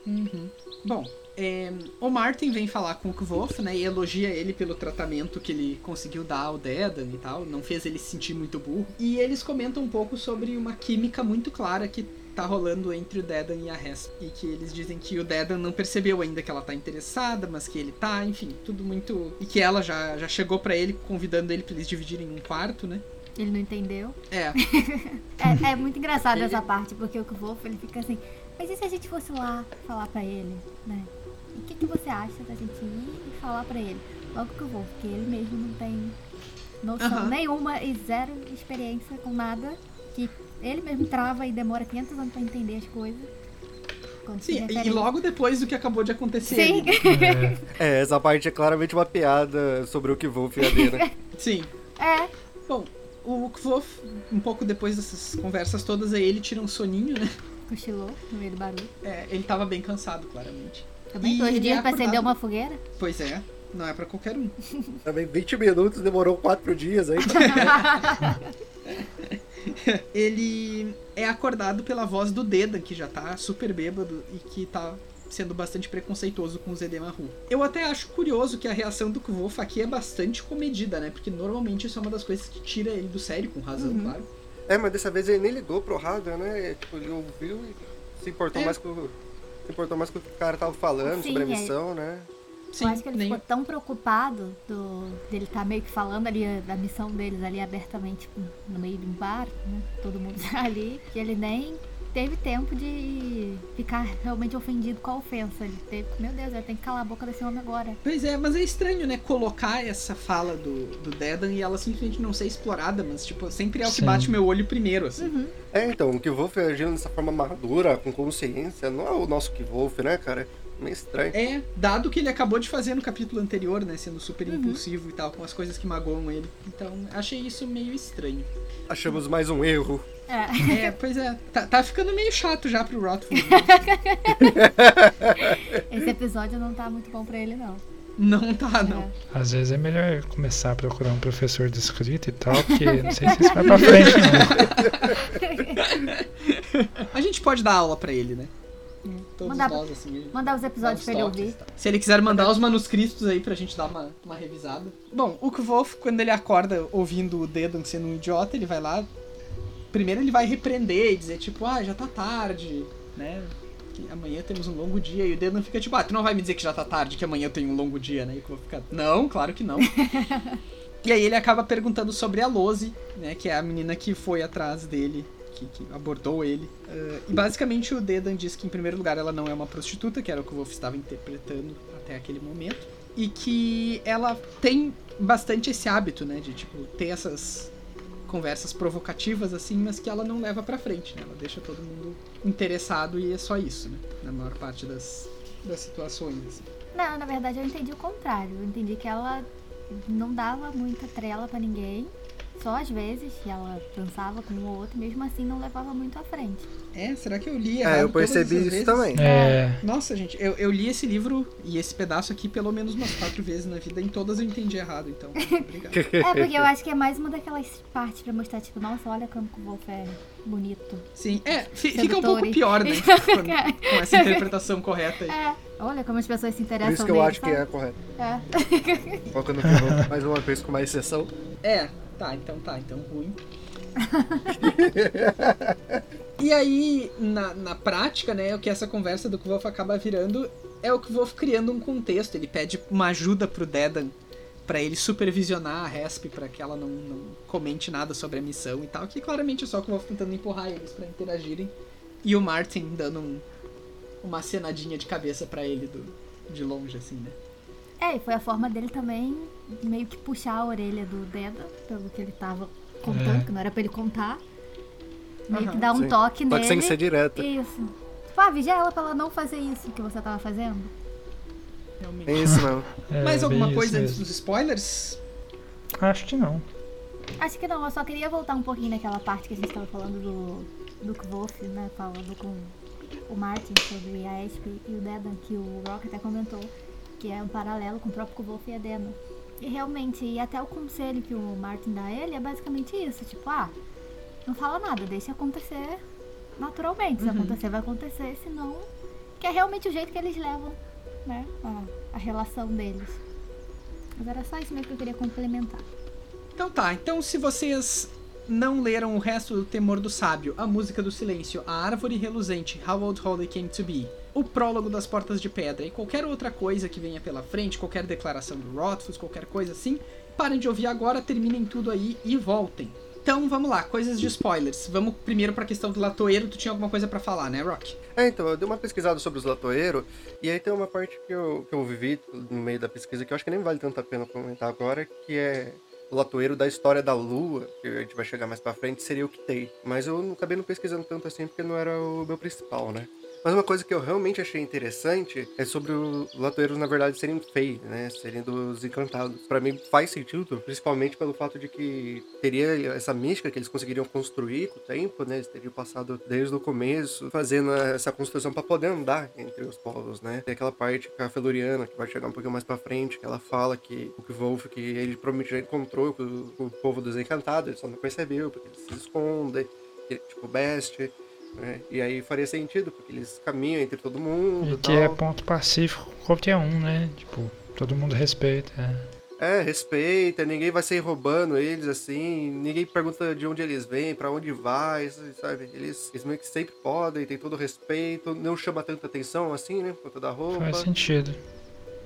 Uhum. Bom, é, o Martin vem falar com o Kvolf, né, e elogia ele pelo tratamento que ele conseguiu dar ao Dedan e tal, não fez ele se sentir muito burro. E eles comentam um pouco sobre uma química muito clara que tá rolando entre o Dedan e a Hesp. E que eles dizem que o Dedan não percebeu ainda que ela tá interessada, mas que ele tá, enfim, tudo muito... E que ela já, já chegou pra ele convidando ele pra eles dividirem um quarto, né?
Ele não entendeu.
É,
É, é muito engraçado
Ele-
essa parte, porque o Kvolf ele fica assim, mas e se a gente fosse lá falar pra ele, né? E o que, que você acha da gente ir e falar pra ele? Logo que eu vou, porque ele mesmo não tem noção
Aham.
nenhuma e zero experiência com nada, que ele mesmo trava e demora 500 anos pra entender as coisas.
Sim, e logo depois do que acabou de acontecer
Sim.
né?
É,
É, essa parte é claramente uma piada sobre o que Wolf e a Dena.
Sim.
É,
Bom, o Kvolf, um pouco depois dessas conversas todas aí, ele tira um soninho, né?
cochilou no meio do barulho.
É, ele tava bem cansado, claramente.
Também
E
dois dias
é
pra acender uma fogueira.
Pois é, não é pra qualquer um.
Também 20 minutos, demorou 4 dias aí.
Ele é acordado pela voz do Dedan, que já tá super bêbado e que tá sendo bastante preconceituoso com o Zedemaru. Eu até acho curioso que a reação do Kvolf aqui é bastante comedida, né? Porque normalmente isso é uma das coisas que tira ele do sério, com razão,
Uhum.
claro.
É, mas dessa vez ele nem ligou pro Raga, né? Tipo, ele ouviu e se importou
É.
mais com. Se importou mais com o que o cara tava falando
Sim,
sobre a
é.
missão, né?
Sim,
eu acho que ele
nem...
ficou tão preocupado do, dele estar meio que falando ali da missão deles ali abertamente tipo, no meio de um bar, né? Todo mundo tá ali, que ele nem teve tempo de ficar realmente ofendido com a ofensa. Ele teve, meu Deus, eu tenho que calar a boca desse homem agora.
Pois é, mas é estranho, né? Colocar essa fala do, do Dedan e ela simplesmente não ser explorada, mas, tipo, sempre é o que
Sim.
bate meu olho primeiro, assim.
É, então, o Kvolf agindo dessa forma madura, com consciência, não é o nosso Kvolf, né, cara? Meio estranho.
É, dado que ele acabou de fazer no capítulo anterior, né? Sendo super
Uhum.
impulsivo e tal, com as coisas que magoam ele. Então, achei isso meio estranho.
Achamos mais um erro.
É.
É, pois é. Tá, tá ficando meio chato já pro Rotford.
Esse episódio não tá muito bom pra ele, não.
Não tá, não.
É.
às vezes é melhor começar a procurar um professor de escrita e tal, porque não sei se isso vai pra frente, não.
A gente pode dar aula pra ele, né? Todos
Mandar,
nós, assim.
mandar os episódios pra ele ouvir.
tal. Se ele quiser mandar os manuscritos aí pra gente dar uma, uma revisada. Bom, o Kvolf, quando ele acorda ouvindo o Dedan sendo um idiota, ele vai lá. Primeiro ele vai repreender e dizer, tipo, ah, já tá tarde, né? Que amanhã temos um longo dia. E o Dedan fica tipo, ah, tu não vai me dizer que já tá tarde, que amanhã eu tenho um longo dia, né? E o Kvolf fica, não, claro que não. e aí ele acaba perguntando sobre a Lose, né? Que é a menina que foi atrás dele, que, que abordou ele. Uh, e basicamente o Dedan diz que, em primeiro lugar, ela não é uma prostituta, que era o que o Wolf estava interpretando até aquele momento. E que ela tem bastante esse hábito, né? De, tipo, ter essas conversas provocativas, assim, mas que ela não leva pra frente, né? Ela deixa todo mundo interessado e é só isso, né? Na maior parte das, das situações, assim.
Não, na verdade eu entendi o contrário. Eu entendi que ela não dava muita trela para ninguém. Só às vezes que ela dançava com um ou outro, mesmo assim não levava muito à frente.
É, será que eu li errado?
É, eu percebi isso
vezes?
também.
É.
Nossa, gente, eu, eu li esse livro e esse pedaço aqui pelo menos umas quatro vezes na vida. Em todas eu entendi errado, então. Obrigado.
É, porque eu acho que é mais uma daquelas partes pra mostrar, tipo, nossa, olha como o Wolf é bonito.
Sim, é, fi- fica um pouco pior, né? quando- com essa interpretação correta aí.
É, olha como as pessoas se interessam
Por isso que eu acho que
sabe?
é correto.
É.
Colocando o pivô mais uma vez com uma exceção.
É, tá, então tá, então ruim. e aí, na, na prática, né, o que essa conversa do Kvolf acaba virando é o Kvolf criando um contexto. Ele pede uma ajuda pro Dedan pra ele supervisionar a Resp pra que ela não, não comente nada sobre a missão e tal, que claramente é só o Kvolf tentando empurrar eles pra interagirem. E o Martin dando um- uma cenadinha de cabeça pra ele do, de longe, assim, né?
É, e foi a forma dele também meio que puxar a orelha do Deda, pelo que ele tava contando,
É.
que não era pra ele contar. Meio
Aham.
que dar um
Sim.
toque nele.
sem ser direta.
Isso. Tipo, ah, vigia ela pra ela não fazer isso que você tava fazendo.
Realmente.
É isso não.
é
Mais alguma coisa antes
mesmo.
dos spoilers?
Acho que não.
Acho que não, eu só queria voltar um pouquinho naquela parte que a gente tava falando do, do Kvolf, né? Falando com o Martin sobre a Esp e o Dedan, que o Rock até comentou, que é um paralelo com o próprio Kvolf e a Dena. E realmente, e até o conselho que o Martin dá a ele é basicamente isso, tipo, ah, não fala nada, deixa acontecer naturalmente. Se
Uhum.
acontecer, vai acontecer, senão. Que é realmente o jeito que eles levam, né? A, a relação deles. Mas era só isso mesmo que eu queria complementar.
Então tá, então se vocês não leram o resto do Temor do Sábio, a música do silêncio, a árvore reluzente, How Old Holly Came to Be, o prólogo das Portas de Pedra e qualquer outra coisa que venha pela frente, qualquer declaração do Rothfuss, qualquer coisa assim, parem de ouvir agora, terminem tudo aí e voltem. Então vamos lá, coisas de spoilers. Vamos primeiro pra questão do latoeiro, tu tinha alguma coisa pra falar, né, Rock?
É, então, eu dei uma pesquisada sobre os latoeiros, e aí tem uma parte que eu, que eu vivi no meio da pesquisa que eu acho que nem vale tanto a pena comentar agora, que é o latoeiro da história da Lua, que a gente vai chegar mais pra frente, seria o Kitei. Mas eu acabei não pesquisando tanto assim, porque não era o meu principal, né? Mas uma coisa que eu realmente achei interessante é sobre os latoeiros, na verdade, serem fei, né? Serem dos encantados. Pra mim faz sentido, principalmente pelo fato de que teria essa mística que eles conseguiriam construir com o tempo, né? Eles teriam passado desde o começo fazendo essa construção pra poder andar entre os povos, né? Tem aquela parte com a Feluriana, que vai chegar um pouquinho mais pra frente, que ela fala que o Kvolf, que ele provavelmente já encontrou com o, povo dos encantados, ele só não percebeu, porque eles se escondem, que, tipo, Best. Né? E aí faria sentido, porque eles caminham entre todo mundo.
E
E
que é ponto pacífico qualquer um, né? Tipo, todo mundo respeita. é.
É, respeita, ninguém vai sair roubando eles assim, ninguém pergunta de onde eles vêm, pra onde vai, sabe? Eles, eles meio que sempre podem, tem todo o respeito, não chama tanta atenção assim, né? Por conta da roupa.
Faz sentido.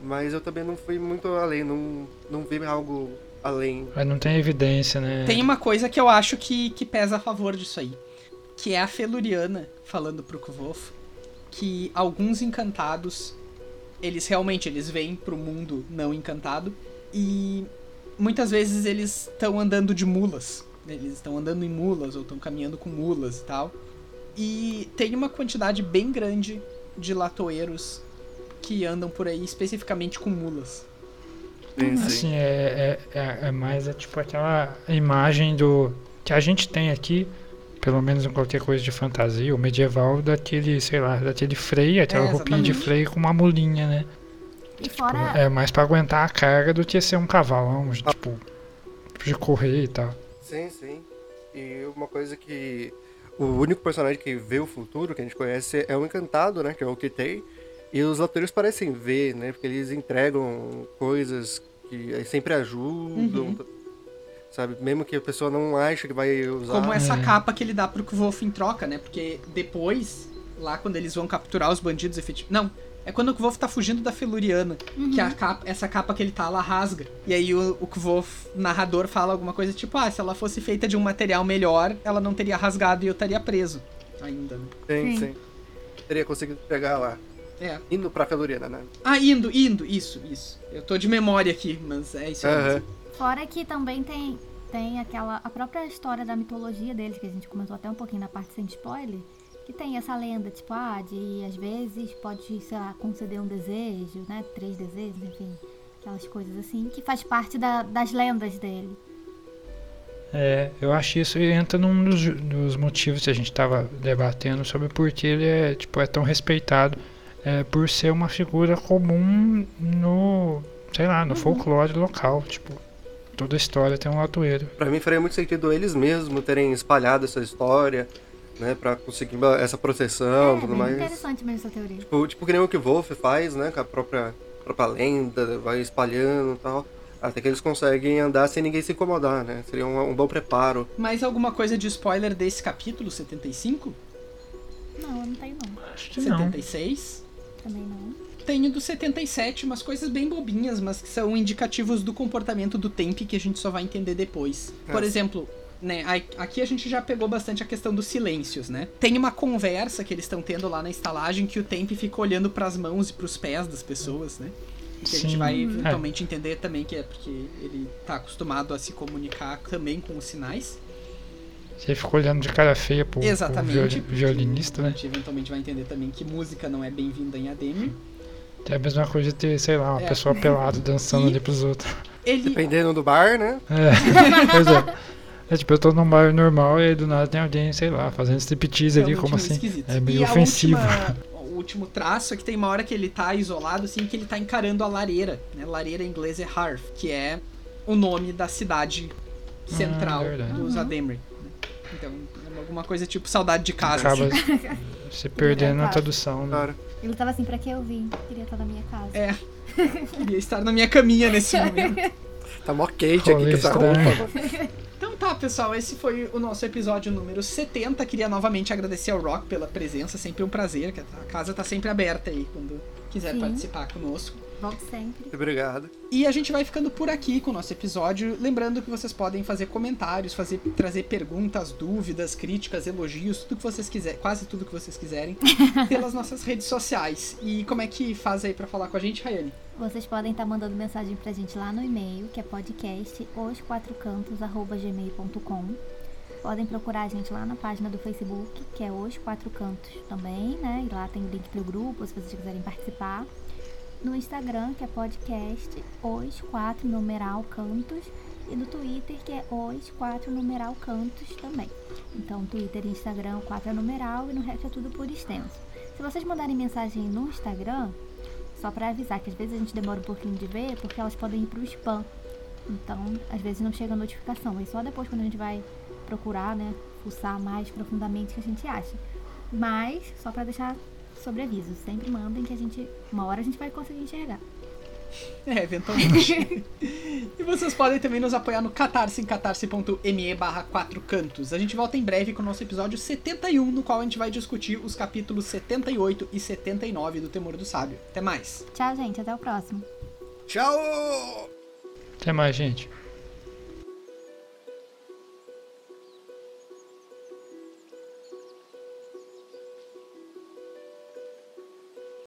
Mas eu também não fui muito além, não, não vi algo além.
Mas não tem evidência, né?
Tem uma coisa que eu acho que, que pesa a favor disso aí. Que é a Feluriana falando pro Kvolf que alguns encantados, eles realmente eles vêm pro mundo não encantado e muitas vezes eles estão andando de mulas. Eles estão andando em mulas ou estão caminhando com mulas e tal. E tem uma quantidade bem grande de latoeiros que andam por aí especificamente com mulas.
Sim, sim.
Assim, é, é, é, é mais é, tipo aquela imagem do. que a gente tem aqui, pelo menos em qualquer coisa de fantasia ou medieval, daquele, sei lá, daquele freio, aquela
É,
roupinha de freio com uma mulinha, né?
E fora.
É mais pra aguentar a carga do que ser um cavalão, tipo, de correr e tal.
Sim, sim. E uma coisa que. O único personagem que vê o futuro, que a gente conhece, é o Encantado, né? Que é o Kitei. E os latoeiros parecem ver, né? Porque eles entregam coisas que sempre ajudam.
Uhum.
Sabe? Mesmo que a pessoa não ache que vai usar.
Como essa
É.
capa que ele dá pro Kvolf em troca, né? Porque depois, lá quando eles vão capturar os bandidos efetivos. Não, É quando o Kvolf tá fugindo da Feluriana, que a capa, essa capa que ele tá, ela rasga. E aí o, o Kvolf, narrador, fala alguma coisa tipo, ah, se ela fosse feita de um material melhor, ela não teria rasgado e eu estaria preso. Ainda, né?
Sim,
Sim.
sim. Teria conseguido pegar lá.
É.
Indo pra Feluriana, né?
Ah, indo, indo, isso, isso. Eu tô de memória aqui, mas é isso mesmo.
Fora que também tem, tem aquela. a própria história da mitologia deles, que a gente comentou até um pouquinho na parte sem spoiler. Que tem essa lenda, tipo, ah, de às vezes pode, sei lá, conceder um desejo, né? Três desejos, enfim. Aquelas coisas assim, que faz parte da- das lendas dele.
É, eu acho isso entra num dos, dos motivos que a gente estava debatendo sobre por que ele é, tipo, é tão respeitado. É, por ser uma figura comum no, sei lá, no folclore local. Tipo, toda história tem um latoeiro.
Pra mim faria muito sentido eles mesmos terem espalhado essa história, né? Pra conseguir essa proteção e
é,
tudo
bem
mais.
interessante mesmo essa teoria.
Tipo, tipo que nem o que Wolf faz, né? Com a própria, própria lenda, vai espalhando e tal. Até que eles conseguem andar sem ninguém se incomodar, né? Seria um, um bom preparo.
Mais alguma coisa de spoiler desse capítulo, 75?
Não, eu não tenho não.
Acho que não.
76?
Também não.
Tenho do 77, umas coisas bem bobinhas, mas que são indicativos do comportamento do Temp que a gente só vai entender depois. Por
É.
exemplo, né, a- aqui a gente já pegou bastante a questão dos silêncios, né? Tem uma conversa que eles estão tendo lá na estalagem que o Temp fica olhando pras mãos e pros pés das pessoas, né? Que a gente
Sim.
vai
É.
eventualmente entender também que é porque ele tá acostumado a se comunicar também com os sinais.
Você ficou olhando de cara feia pro, pro
Exatamente.
violi-
porque
violinista,
A
né?
gente eventualmente vai entender também que música não é bem-vinda em Ademir.
É a mesma coisa de ter, sei lá, uma
É.
pessoa pelada dançando
E-
ali pros outros.
Ele
Dependendo do bar, né?
É, pois é. É tipo, eu tô num bar normal e aí do nada tem alguém, sei lá, fazendo striptease ali,
realmente
como assim?
esquisito.
É meio
e a
ofensivo.
última- o último traço é que tem uma hora que ele tá isolado, assim, que ele tá encarando a lareira. Né? Lareira em inglês é Hearth, que é o nome da cidade central
Ah, verdade.
dos
Uhum.
Ademri. né? Então, é alguma coisa tipo saudade de casa.
Acaba
assim.
se perdendo na
Claro.
tradução, né?
Cara,
Ele tava assim, pra que eu vim? Queria estar na minha casa.
É. Queria estar na minha caminha nesse momento.
tá mó quente aqui com essa
estranho.
roupa.
Então tá, pessoal, esse foi o nosso episódio número 70. Queria novamente agradecer ao Rock pela presença, sempre um prazer, que a casa tá sempre aberta aí quando quiser
Sim.
participar conosco.
Volte sempre.
Obrigado.
E a gente vai ficando por aqui com o nosso episódio. Lembrando que vocês podem fazer comentários, fazer, trazer perguntas, dúvidas, críticas, elogios, tudo que vocês quiserem, quase tudo que vocês quiserem, pelas nossas redes sociais. E como é que faz aí pra falar com a gente, Rayane?
Vocês podem estar mandando mensagem pra gente lá no e-mail, que é podcast osquatrocantos.gmail.com Podem procurar a gente lá na página do Facebook, que é Os Quatro Cantos também, né? E lá tem o link pro grupo, se vocês quiserem participar. No Instagram, que é podcast Os Quatro Numeral Cantos. E no Twitter, que é Os Quatro Numeral Cantos também. Então, Twitter e Instagram, o 4 é numeral e no resto é tudo por extenso. Se vocês mandarem mensagem no Instagram, só pra avisar que às vezes a gente demora um pouquinho de ver, porque elas podem ir pro spam. Então, às vezes não chega a notificação. E só depois quando a gente vai procurar, né, fuçar mais profundamente que a gente acha. Mas, só pra deixar sobre aviso, sempre mandem que a gente, uma hora a gente vai conseguir enxergar.
É, eventualmente. e vocês podem também nos apoiar no Catarse, em catarse.me barra 4 cantos. A gente volta em breve com o nosso episódio 71, no qual a gente vai discutir os capítulos 78 e 79 do Temor do Sábio. Até mais!
Tchau, gente, até o próximo.
Tchau!
Até mais, gente.